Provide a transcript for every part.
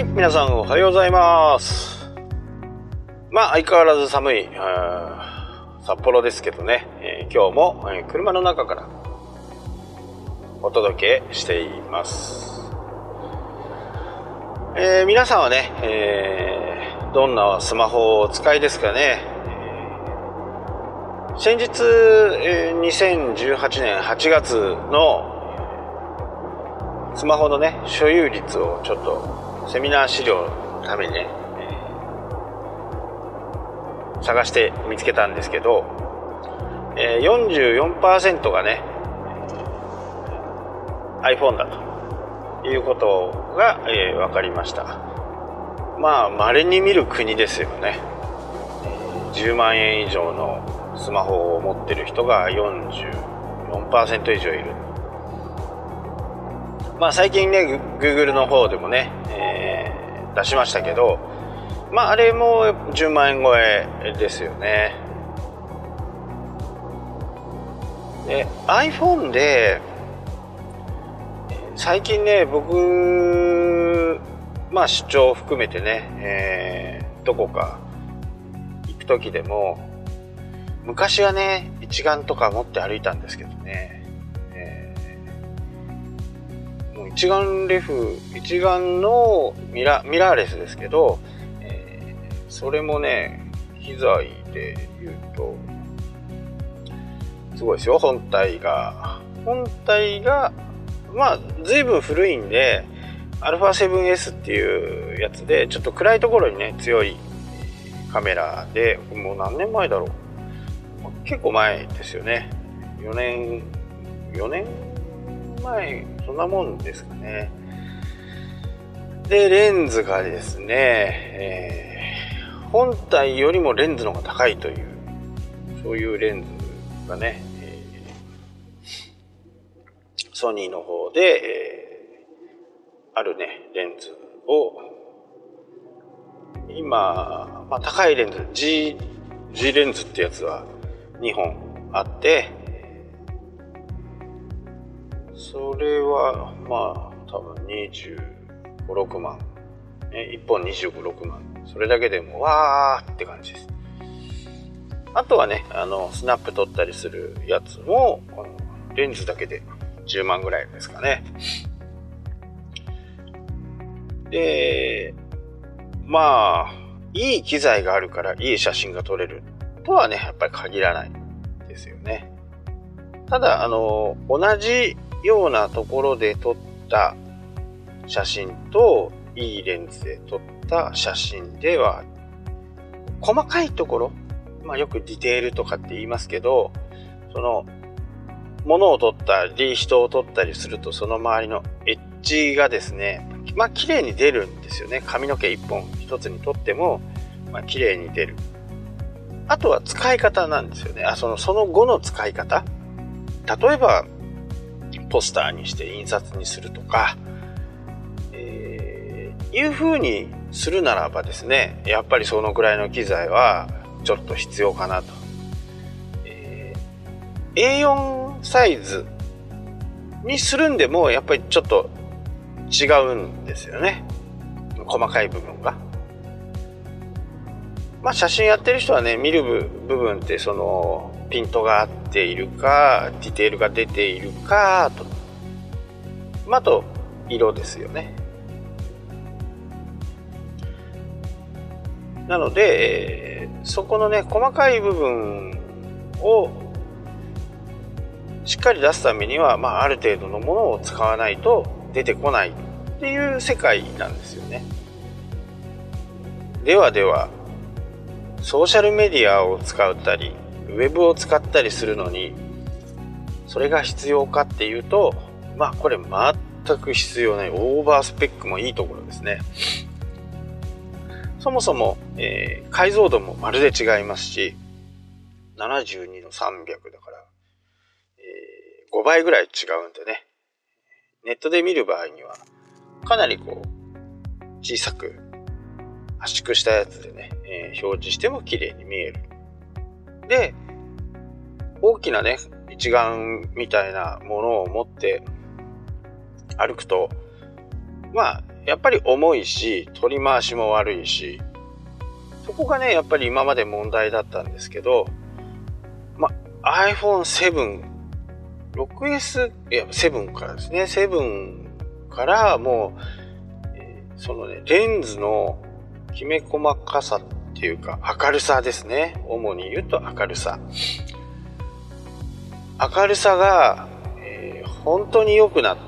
はい、皆さんおはようございます。まあ、相変わらず寒い、札幌ですけどね、えー今日も、えー車の中からお届けしています。えー皆さんはね、えーどんなスマホをお使いですかね。先日、え2018年8月のスマホのね所有率をちょっとセミナー資料のためにね、探して見つけたんですけど、えー、44%がね iPhone だということが、えー分かりました。まあ稀に見る国ですよね。10万円以上のスマホを持ってる人が44%以上いる。まあ最近ね、Google の方でもね、えー出しましたけど、まああれも10万円超えですよね。で、iPhone で、最近ね、僕、まあ出張を含めてね、えーどこか行く時でも、昔はね、一眼とか持って歩いたんですけどね、一眼レフ一眼のミラミラーレスですけど、えーそれもね機材で言うとすごいですよ。本体が。本体がまあ随分古いんで α7S っていうやつでちょっと暗いところにね強いカメラでもう何年前だろう。結構前ですよね。4年4年前そんなもんですかね。でレンズがですね、えー本体よりもレンズの方が高いというそういうレンズがね、えーソニーの方で、えーあるねレンズを今、まあ、高いレンズ G, G レンズってやつは2本あってそれはまあ多分256万、ね、1本256万。それだけでもわーって感じです。あとはねあのスナップ撮ったりするやつもレンズだけで10万ぐらいですかね。でまあいい機材があるからいい写真が撮れるとはねやっぱり限らないですよね。ただあの同じようなところで撮った写真といいレンズで撮った写真では細かいところ、まあ、よくディテールとかって言いますけどその物を撮ったり人を撮ったりするとその周りのエッジがですねまあ綺麗に出るんですよね。髪の毛一本一つに撮っても、まあ綺麗に出る。あとは使い方なんですよね。あそのその後の使い方。例えばポスターにして印刷にするとか、えーいう風にするならばですねやっぱりそのぐらいの機材はちょっと必要かなと、えー A4 サイズにするんでもやっぱりちょっと違うんですよね。細かい部分が。まあ写真やってる人はね見る部分ってそのピントが合っているかディテールが出ているかと。まあと色ですよね。なので、そこのね細かい部分をしっかり出すためには、まあ、ある程度のものを使わないと出てこないっていう世界なんですよね。ではではソーシャルメディアを使ったりウェブを使ったりするのにそれが必要かっていうとまあこれ全く必要ないオーバースペックもいいところですね。そもそも、えー解像度もまるで違いますし72の300だから、えー5倍ぐらい違うんでね。ネットで見る場合にはかなりこう小さく圧縮したやつでね、えー表示しても綺麗に見える。で大きなね一眼みたいなものを持って歩くとまあやっぱり重いし、取り回しも悪いし、そこがね、やっぱり今まで問題だったんですけど、ま、iPhone7、6S、いや、7からですね、7からもう、そのね、レンズのきめ細かさっていうか、明るさですね。主に言うと明るさ。明るさが、えー、本当に良くなっ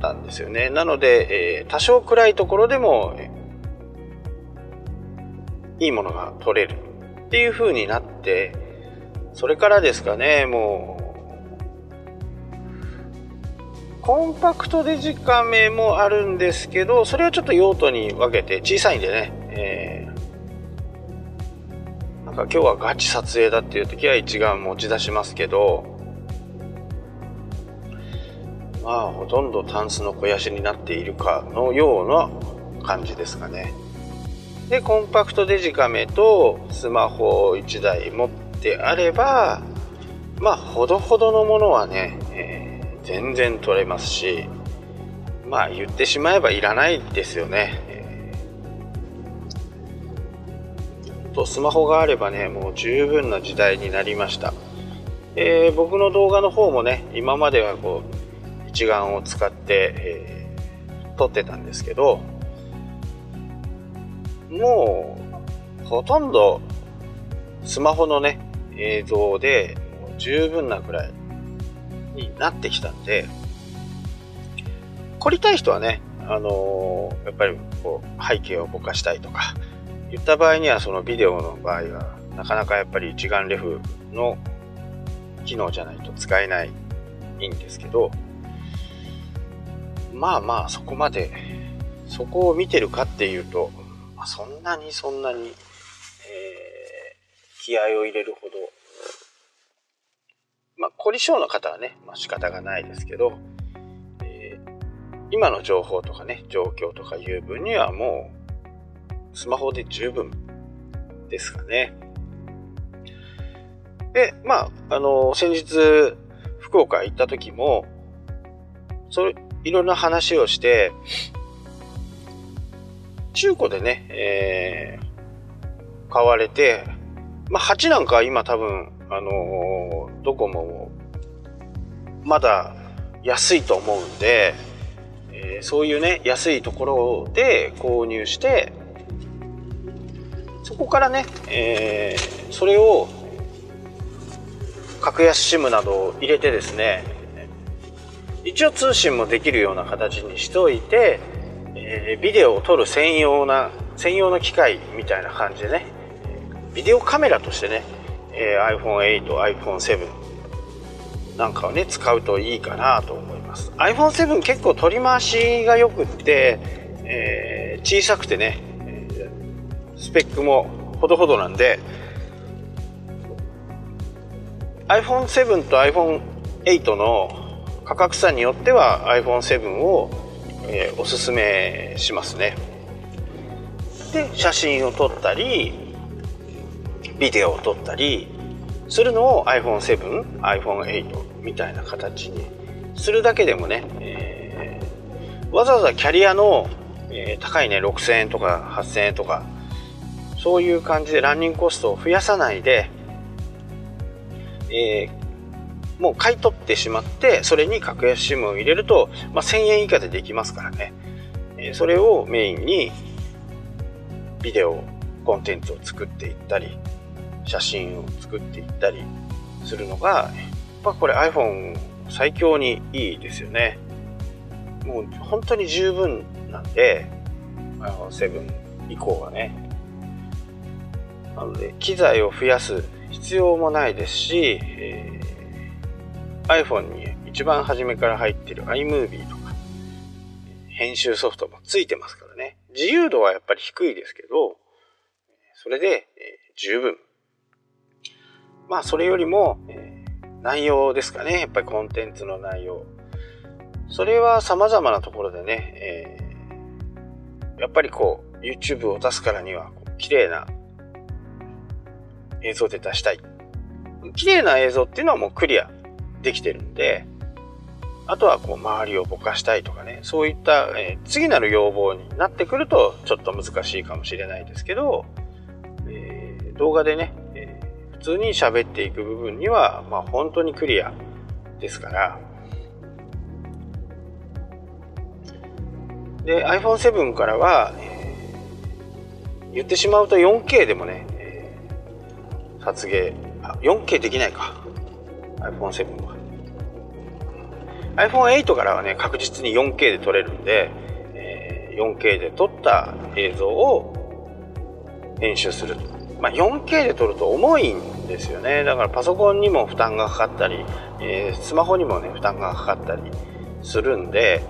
たんですよね。なので、えー、多少暗いところでも、いいものが撮れるっていう風になって、それからですかね、もう、コンパクトデジカメもあるんですけど、それはちょっと用途に分けて小さいんでね、え、か今日はガチ撮影だっていう時は一眼持ち出しますけど、まあほとんどタンスの肥やしになっているかのような感じですかね。で、コンパクトデジカメとスマホを1台持ってあれば、まあほどほどのものはね、えー全然取れますしまあ言ってしまえばいらないですよね、とスマホがあればねもう十分な時代になりました、えー、僕の動画の方もね今まではこう一眼を使って、えー、撮ってたんですけどもうほとんどスマホのね映像で十分なくらいになってきたんで、凝りたい人はね、あのー、やっぱりこう背景をぼかしたいとか、言った場合にはそのビデオの場合は、なかなかやっぱり一眼レフの機能じゃないと使えないいいんですけど、まあまあそこまで、そこを見てるかっていうと、まあ、そんなにそんなに、えー、気合を入れるほどまあ、凝り性の方はね、まあ、仕方がないですけど、えー、今の情報とかね、状況とかいう分にはもう、スマホで十分ですかね。で、まあ、あの、先日、福岡行った時も、それ、いろんな話をして、中古でね、えー、買われて、まあ、8なんか今多分、あのー、どこもまだ安いと思うんで、えー、そういうね安いところで購入してそこからね、えー、それを格安 SIM などを入れてですね一応通信もできるような形にしておいて、えー、ビデオを撮る専用な専用の機械みたいな感じでねビデオカメラとしてねえー、iPhone8、iPhone7 なんかをね使うといいかなと思います。iPhone7 結構取り回しがよくって、えー、小さくてねスペックもほどほどなんで iPhone7 と iPhone8 の価格差によっては iPhone7 を、えー、おすすめしますね。で写真を撮ったりビデオを撮ったりするのを iPhone7、iPhone8 みたいな形にするだけでもね、えー、わざわざキャリアの、えー、高いね6000円とか8000円とかそういう感じでランニングコストを増やさないで、えー、もう買い取ってしまってそれに格安 SIM を入れると、まあ、1000円以下でできますからね、えそれをメインにビデオコンテンツを作っていったり写真を作っていったりするのが、やっぱこれ iPhone 最強にいいですよね。もう本当に十分なんで、7以降はね。なので、機材を増やす必要もないですし、えー、iPhone に一番初めから入ってる iMovie とか、編集ソフトもついてますからね。自由度はやっぱり低いですけど、それで、えー、十分まあそれよりも、えー、内容ですかね。やっぱりコンテンツの内容。それは様々なところでね、えー、やっぱりこう、YouTube を出すからには、綺麗な映像で出したい。綺麗な映像っていうのはもうクリアできてるんで、あとはこう周りをぼかしたいとかね、そういった、え、次なる要望になってくるとちょっと難しいかもしれないですけど、えー、動画でね、えー、普通に喋っていく部分には、まあ、本当にクリアですから、で iPhone7 からは、えー、言ってしまうと 4K でもね、撮影あ 4K できないか iPhone7 は iPhone8 からはね、確実に 4K で撮れるんで、えー、4K で撮った映像を編集する。まあ、4K で撮ると重いんですよね。だからパソコンにも負担がかかったり、えー、スマホにもね、負担がかかったりするんで、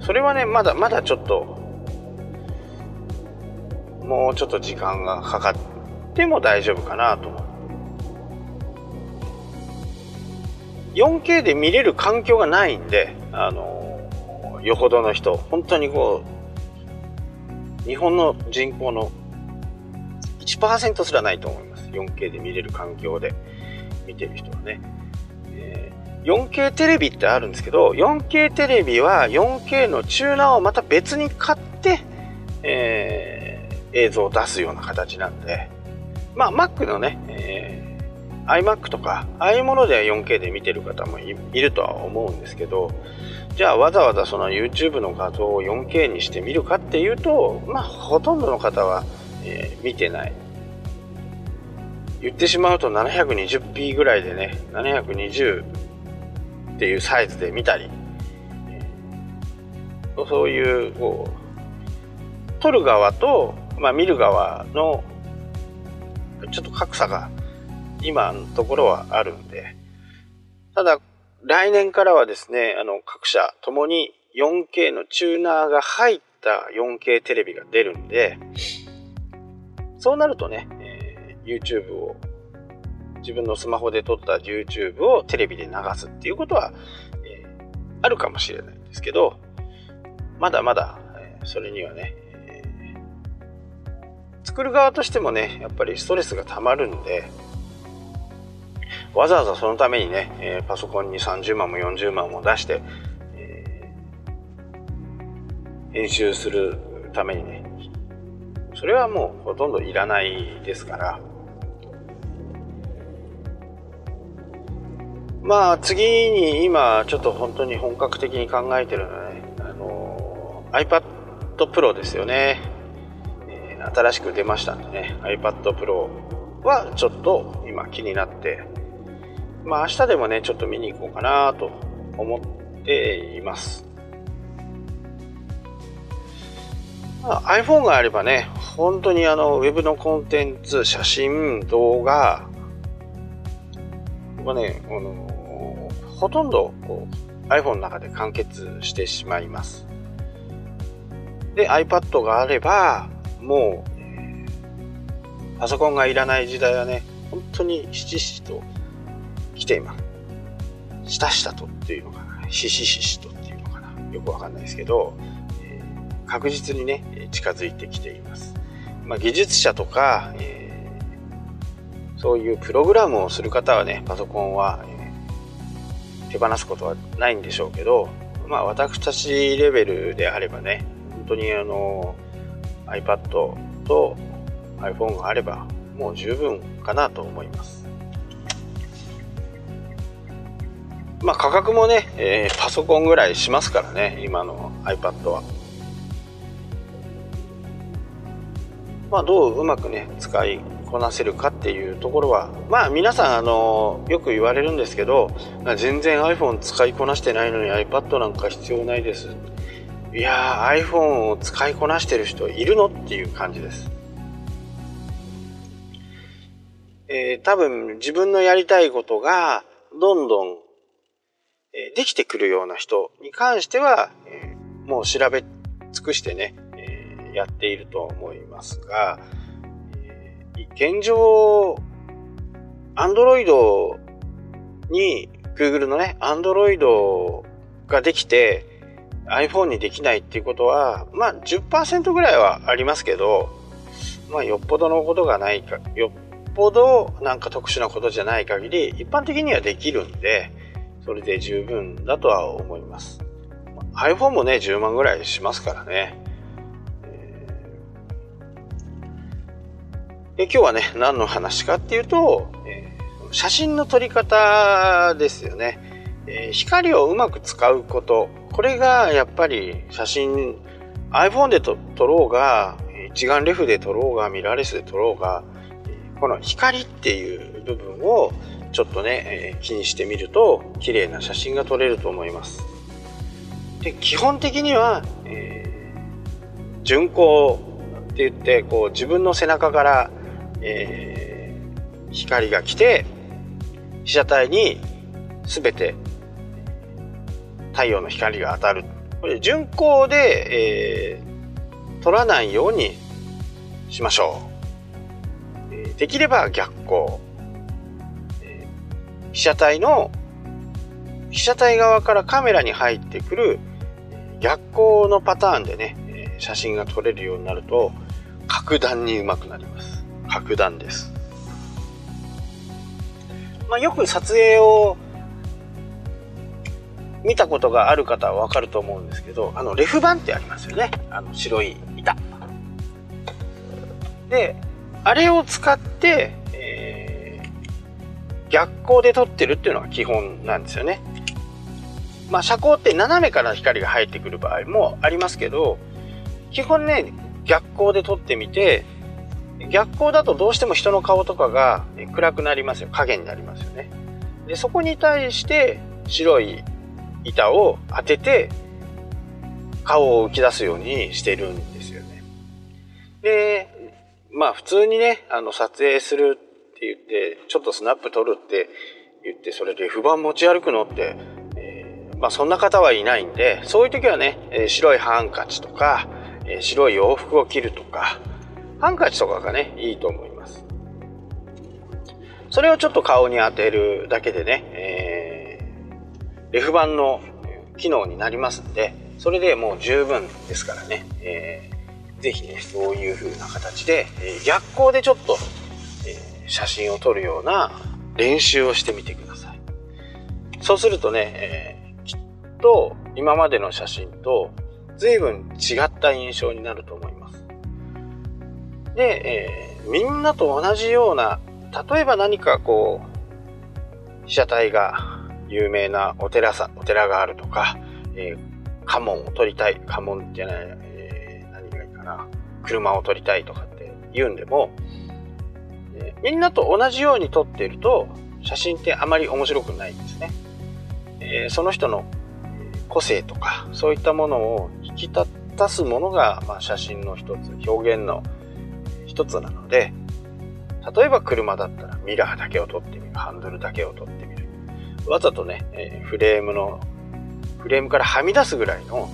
それはね、まだまだちょっと、もうちょっと時間がかかっても大丈夫かなと思う 4K で見れる環境がないんで、あの、よほどの人、本当にこう、日本の人口の1%すらないと思います。4K で見れる環境で見てる人はね。えー、4K テレビってあるんですけど、4K テレビは 4K のチューナーをまた別に買って、映像を出すような形なんで、まあ Mac のね、えー iMac とか、ああいうもので 4K で見てる方もいるとは思うんですけど、じゃあわざわざその YouTube の画像を 4K にして見るかっていうと、まあほとんどの方は、えー、見てない。言ってしまうと 720p ぐらいでね、720っていうサイズで見たり、そういう、こう、撮る側と、まあ見る側の、ちょっと格差が今のところはあるんで、ただ、来年からはですね、あの、各社ともに 4K のチューナーが入った 4K テレビが出るんで、そうなるとね、えー、YouTube を、自分のスマホで撮った YouTube をテレビで流すっていうことは、えー、あるかもしれないんですけど、まだまだ、えー、それにはね、作る側としてもね、やっぱりストレスが溜まるんで、わざわざそのためにね、えー、パソコンに30万も40万も出して、えー、編集するためにね、それはもうほとんどいらないですから、まあ次に今ちょっと本当に本格的に考えてるのはね、あのー、iPad Pro ですよね、新しく出ましたんでね、iPad Pro はちょっと今気になってまあ明日でもね、ちょっと見に行こうかなと思っています。まあ、iPhone があればね、本当にあの、ウェブのコンテンツ、写真、動画はね、あのほとんどこう iPhone の中で完結してしまいます。で、iPad があれば、もう、パソコンがいらない時代はね、本当にひしひしと来ています。したしたとっていうのかな。ししししとっていうのかな。よくわかんないですけど、えー、確実にね、近づいてきています。まあ、技術者とか、えー、そういうプログラムをする方はね、パソコンは、えー、手放すことはないんでしょうけど、まあ、私たちレベルであればね、本当にあの、iPad と iPhone があれば、もう十分かなと思います。まあ価格もね、えー、パソコンぐらいしますからね、今の iPad は。まあどううまくね、使いこなせるかっていうところは、まあ皆さん、あの、よく言われるんですけど、全然 iPhone 使いこなしてないのに iPad なんか必要ないです。いやー、iPhone を使いこなしてる人いるの？っていう感じです。えー、多分自分のやりたいことがどんどんえできてくるような人に関しては、えもう調べ尽くしてね、えやっていると思いますが、え現状、Android に Google のね、Android ができて iPhone にできないっていうことは、まあ10%ぐらいはありますけど、まあよっぽどのことがないか、よっぽどなんか特殊なことじゃない限り、一般的にはできるんで、それで十分だとは思います。iPhone もね、10万ぐらいしますからね。え今日はね、何の話かっていうと、写真の撮り方ですよね、えー、光をうまく使うこと。これがやっぱり写真、iPhone で撮ろうが、一眼レフで撮ろうが、ミラーレスで撮ろうが、この光っていう部分をちょっとね、気にしてみると綺麗な写真が撮れると思います。で基本的には、えー、巡光って言ってこう自分の背中から、えー、光が来て被写体に全て太陽の光が当たるこれ巡光で、えー、撮らないようにしましょう、えー、できれば逆光、被写体の被写体側からカメラに入ってくる逆光のパターンでね、写真が撮れるようになると、格段に上手くなります。格段です。まあ、よく撮影を見たことがある方はわかると思うんですけど、あの、レフ板ってありますよね。あの、白い板。で、あれを使って、えー、逆光で撮ってるっていうのが基本なんですよね。まあ、遮光って斜めから光が入ってくる場合もありますけど、基本ね、逆光で撮ってみて、逆光だとどうしても人の顔とかが暗くなりますよ。影になりますよね。で、そこに対して白い板を当てて、顔を浮き出すようにしてるんですよね。で、まあ普通にね、あの撮影するって言って、ちょっとスナップ撮るって言って、それで不板持ち歩くのってえまあ、そんな方はいないんでそういう時はね、え、白いハンカチとか、え、白い洋服を着るとかハンカチとかがねいいと思いますそれをちょっと顔に当てるだけでね、えー、レフ板の機能になりますんでそれでもう十分ですからね、えー、ぜひねそういう風な形で、え、逆光でちょっと、えー、写真を撮るような練習をしてみてくださいそうするとね、えーと今までの写真と随分違った印象になると思います。で、えー、みんなと同じような例えば何かこう被写体が有名なお寺さお寺があるとか、えー、家紋を撮りたい家紋じゃない、えー、何がいいかな車を撮りたいとかって言うんでも、えー、みんなと同じように撮っていると写真ってあまり面白くないんですね。えー、その人の個性とかそういったものを引き立たすものが、まあ、写真の一つ表現の一つなので例えば車だったらミラーだけを撮ってみるハンドルだけを撮ってみるわざとね、えフレームのフレームからはみ出すぐらいの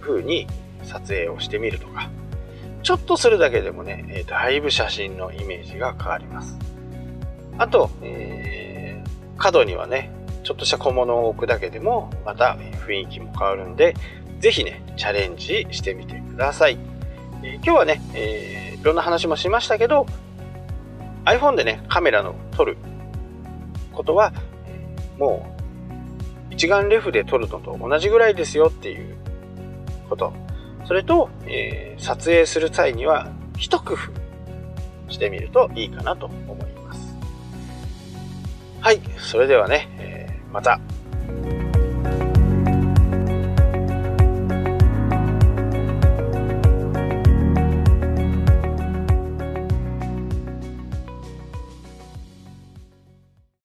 風に撮影をしてみるとかちょっとするだけでもね、えー、だいぶ写真のイメージが変わりますあと、えー、角にはねちょっとした小物を置くだけでもまた雰囲気も変わるんで、ぜひね、チャレンジしてみてください。えー、今日はね、えー、いろんな話もしましたけど、iPhone でね、カメラの撮ることは、もう一眼レフで撮るのと同じぐらいですよっていうこと。それと、えー、撮影する際には一工夫してみるといいかなと思います。はい、それではねえ、また